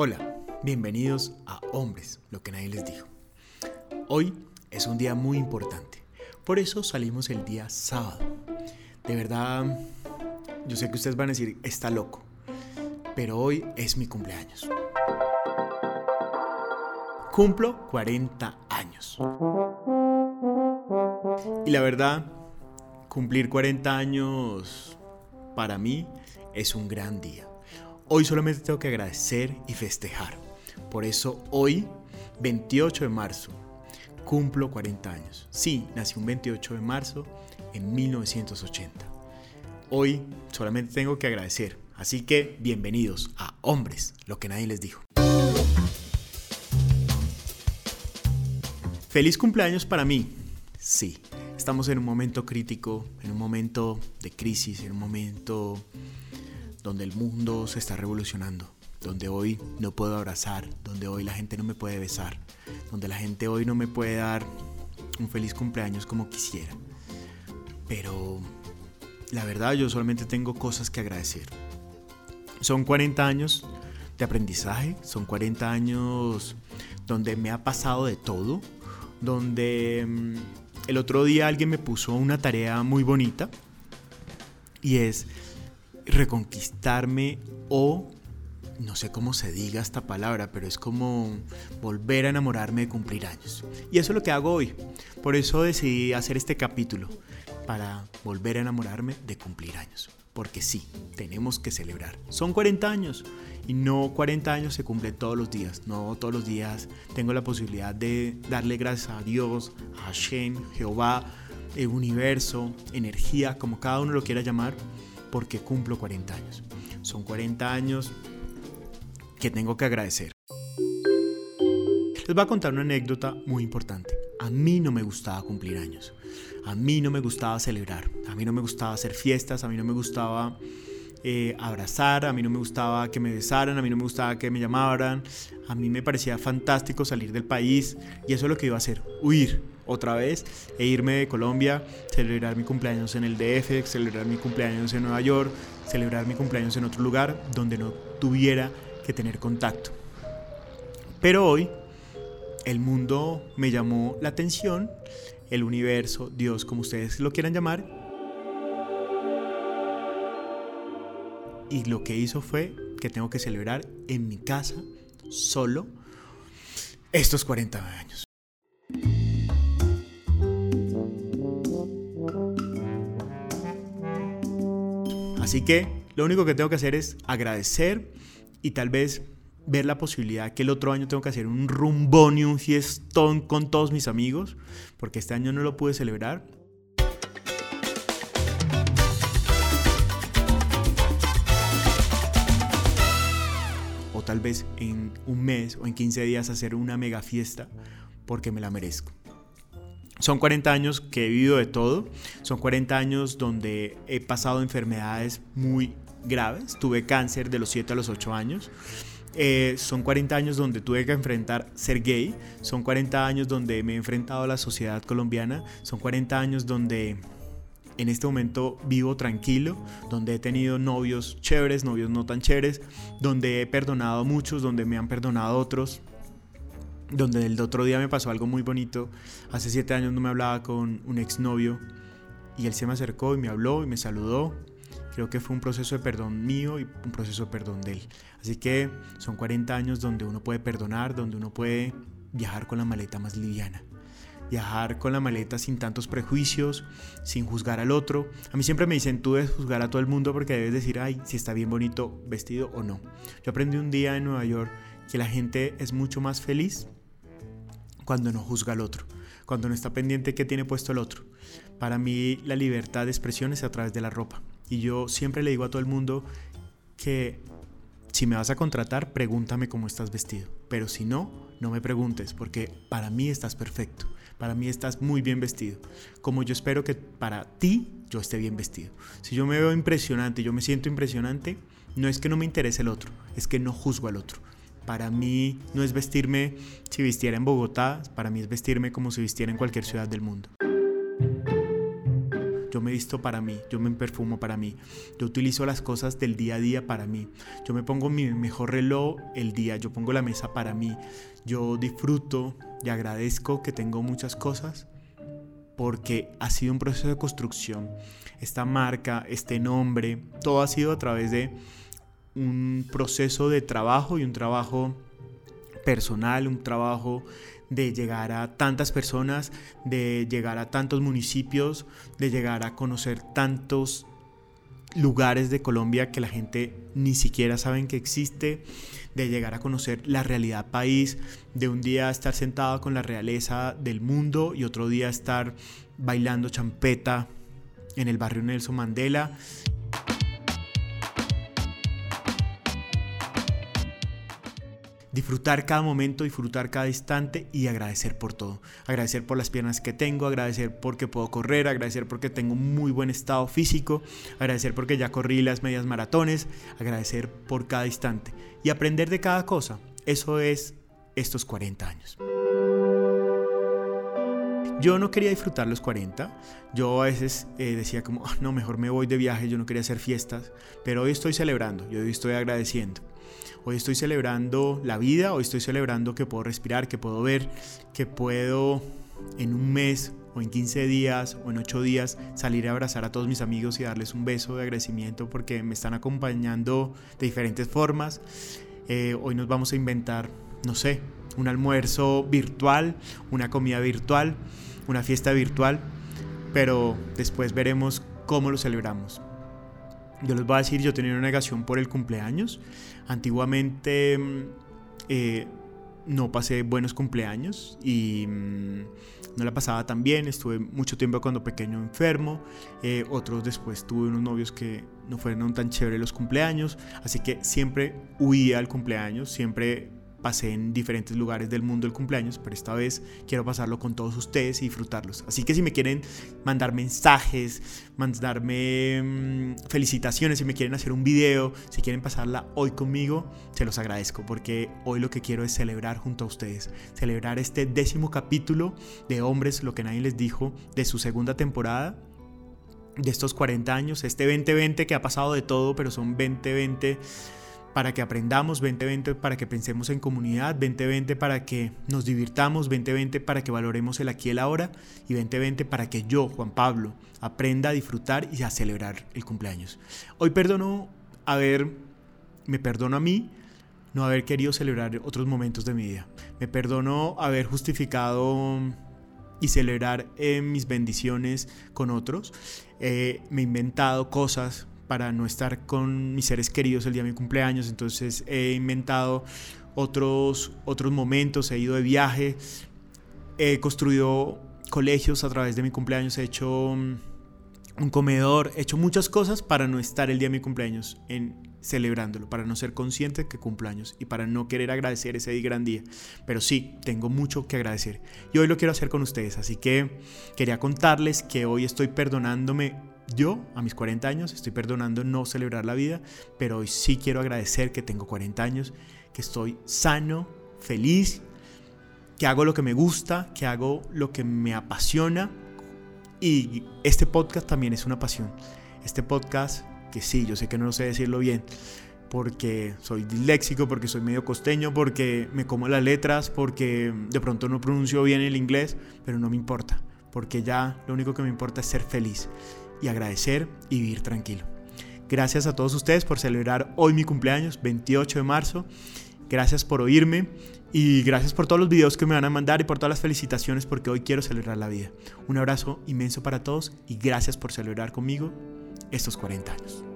Hola, bienvenidos a Hombres, lo que nadie les dijo. Hoy es un día muy importante, por eso salimos el día sábado. De verdad, yo sé que ustedes van a decir, está loco, pero hoy es mi cumpleaños. Cumplo 40 años. Y la verdad, cumplir 40 años para mí es un gran día. Hoy solamente tengo que agradecer y festejar. Por eso hoy, 28 de marzo, cumplo 40 años. Sí, nací un 28 de marzo en 1980. Hoy solamente tengo que agradecer. Así que bienvenidos a Hombres, lo que nadie les dijo. Feliz cumpleaños para mí. Sí, estamos en un momento crítico, en un momento de crisis, en un momento donde el mundo se está revolucionando, donde hoy no puedo abrazar, donde hoy la gente no me puede besar, donde la gente hoy no me puede dar un feliz cumpleaños como quisiera. Pero la verdad yo solamente tengo cosas que agradecer. Son 40 años de aprendizaje, son 40 años donde me ha pasado de todo, donde mm, el otro día alguien me puso una tarea muy bonita y es reconquistarme o no sé cómo se diga esta palabra, pero es como volver a enamorarme de cumplir años. Y eso es lo que hago hoy. Por eso decidí hacer este capítulo, para volver a enamorarme de cumplir años. Porque sí, tenemos que celebrar. Son 40 años y no 40 años se cumplen todos los días. No todos los días tengo la posibilidad de darle gracias a Dios, a Hashem, Jehová, el universo, energía, como cada uno lo quiera llamar porque cumplo 40 años. Son 40 años que tengo que agradecer. Les voy a contar una anécdota muy importante. A mí no me gustaba cumplir años. A mí no me gustaba celebrar. A mí no me gustaba hacer fiestas. A mí no me gustaba eh, abrazar. A mí no me gustaba que me besaran. A mí no me gustaba que me llamaran. A mí me parecía fantástico salir del país. Y eso es lo que iba a hacer. Huir otra vez e irme de Colombia, celebrar mi cumpleaños en el DF, celebrar mi cumpleaños en Nueva York, celebrar mi cumpleaños en otro lugar donde no tuviera que tener contacto. Pero hoy el mundo me llamó la atención, el universo, Dios, como ustedes lo quieran llamar, y lo que hizo fue que tengo que celebrar en mi casa solo estos 40 años. Así que lo único que tengo que hacer es agradecer y tal vez ver la posibilidad que el otro año tengo que hacer un rumbón y un fiestón con todos mis amigos, porque este año no lo pude celebrar. Tal vez en un mes o en 15 días hacer una mega fiesta porque me la merezco. Son 40 años que he vivido de todo, son 40 años donde he pasado enfermedades muy graves, tuve cáncer de los 7 a los 8 años, eh, son 40 años donde tuve que enfrentar ser gay, son 40 años donde me he enfrentado a la sociedad colombiana, son 40 años donde en este momento vivo tranquilo, donde he tenido novios chéveres, novios no tan chéveres, donde he perdonado a muchos, donde me han perdonado a otros, donde el otro día me pasó algo muy bonito. Hace siete años no me hablaba con un exnovio y él se me acercó y me habló y me saludó. Creo que fue un proceso de perdón mío y un proceso de perdón de él. Así que son 40 años donde uno puede perdonar, donde uno puede viajar con la maleta más liviana. Viajar con la maleta sin tantos prejuicios, sin juzgar al otro. A mí siempre me dicen, tú debes juzgar a todo el mundo porque debes decir, ay, si está bien bonito vestido o no. Yo aprendí un día en Nueva York que la gente es mucho más feliz cuando no juzga al otro, cuando no está pendiente qué tiene puesto el otro. Para mí la libertad de expresión es a través de la ropa. Y yo siempre le digo a todo el mundo que si me vas a contratar, pregúntame cómo estás vestido. Pero si no, no me preguntes, porque para mí estás perfecto. Para mí estás muy bien vestido. Como yo espero que para ti yo esté bien vestido. Si yo me veo impresionante, yo me siento impresionante, no es que no me interese el otro, es que no juzgo al otro. Para mí no es vestirme si vistiera en Bogotá, para mí es vestirme como si vistiera en cualquier ciudad del mundo. Yo me visto para mí, yo me perfumo para mí. Yo utilizo las cosas del día a día para mí. Yo me pongo mi mejor reloj el día, yo pongo la mesa para mí. Yo disfruto y agradezco que tengo muchas cosas porque ha sido un proceso de construcción. Esta marca, este nombre, todo ha sido a través de un proceso de trabajo y un trabajo personal, un trabajo de llegar a tantas personas, de llegar a tantos municipios, de llegar a conocer tantos lugares de Colombia que la gente ni siquiera saben que existe, de llegar a conocer la realidad país, de un día estar sentado con la realeza del mundo y otro día estar bailando champeta en el barrio Nelson Mandela disfrutar cada momento, disfrutar cada instante y agradecer por todo. Agradecer por las piernas que tengo, agradecer porque puedo correr, agradecer porque tengo un muy buen estado físico, agradecer porque ya corrí las medias maratones, agradecer por cada instante y aprender de cada cosa. Eso es estos 40 años. Yo no quería disfrutar los 40. Yo a veces eh, decía como, ah, no, mejor me voy de viaje, yo no quería hacer fiestas. Pero hoy estoy celebrando, yo hoy estoy agradeciendo. Hoy estoy celebrando la vida, hoy estoy celebrando que puedo respirar, que puedo ver, que puedo en un mes o en 15 días o en 8 días salir a abrazar a todos mis amigos y darles un beso de agradecimiento porque me están acompañando de diferentes formas. Eh, hoy nos vamos a inventar, no sé, un almuerzo virtual, una comida virtual una fiesta virtual, pero después veremos cómo lo celebramos. Yo les voy a decir, yo tenía una negación por el cumpleaños. Antiguamente mm, eh, no pasé buenos cumpleaños y mm, no la pasaba tan bien. Estuve mucho tiempo cuando pequeño enfermo. Eh, otros después tuve unos novios que no fueron tan chéveres los cumpleaños. Así que siempre huía al cumpleaños, siempre pasé en diferentes lugares del mundo el cumpleaños, pero esta vez quiero pasarlo con todos ustedes y disfrutarlos. Así que si me quieren mandar mensajes, mandarme mm, felicitaciones, si me quieren hacer un video, si quieren pasarla hoy conmigo, se los agradezco porque hoy lo que quiero es celebrar junto a ustedes, celebrar este décimo capítulo de Hombres, lo que nadie les dijo, de su segunda temporada de estos 40 años, este 2020 que ha pasado de todo, pero son 2020 para que aprendamos, 2020 para que pensemos en comunidad, 2020 para que nos divirtamos, 2020 para que valoremos el aquí y el ahora y 2020 para que yo, Juan Pablo, aprenda a disfrutar y a celebrar el cumpleaños. Hoy perdono haber, me perdono a mí no haber querido celebrar otros momentos de mi vida. Me perdono haber justificado y celebrar mis bendiciones con otros. Eh, me he inventado cosas para no estar con mis seres queridos el día de mi cumpleaños, entonces he inventado otros, otros momentos, he ido de viaje, he construido colegios a través de mi cumpleaños, he hecho mm, un comedor, he hecho muchas cosas para no estar el día de mi cumpleaños en celebrándolo, para no ser consciente que cumpleaños y para no querer agradecer ese gran día. Pero sí, tengo mucho que agradecer y hoy lo quiero hacer con ustedes, así que quería contarles que hoy estoy perdonándome yo, a mis 40 años, estoy perdonando no celebrar la vida, pero hoy sí quiero agradecer que tengo 40 años, que estoy sano, feliz, que hago lo que me gusta, que hago lo que me apasiona. Y este podcast también es una pasión. Este podcast, que sí, yo sé que no sé decirlo bien, porque soy disléxico, porque soy medio costeño, porque me como las letras, porque de pronto no pronuncio bien el inglés, pero no me importa, porque ya lo único que me importa es ser feliz y agradecer y vivir tranquilo. Gracias a todos ustedes por celebrar hoy mi cumpleaños, 28 de marzo. Gracias por oírme y gracias por todos los videos que me van a mandar y por todas las felicitaciones porque hoy quiero celebrar la vida. Un abrazo inmenso para todos y gracias por celebrar conmigo estos 40 años.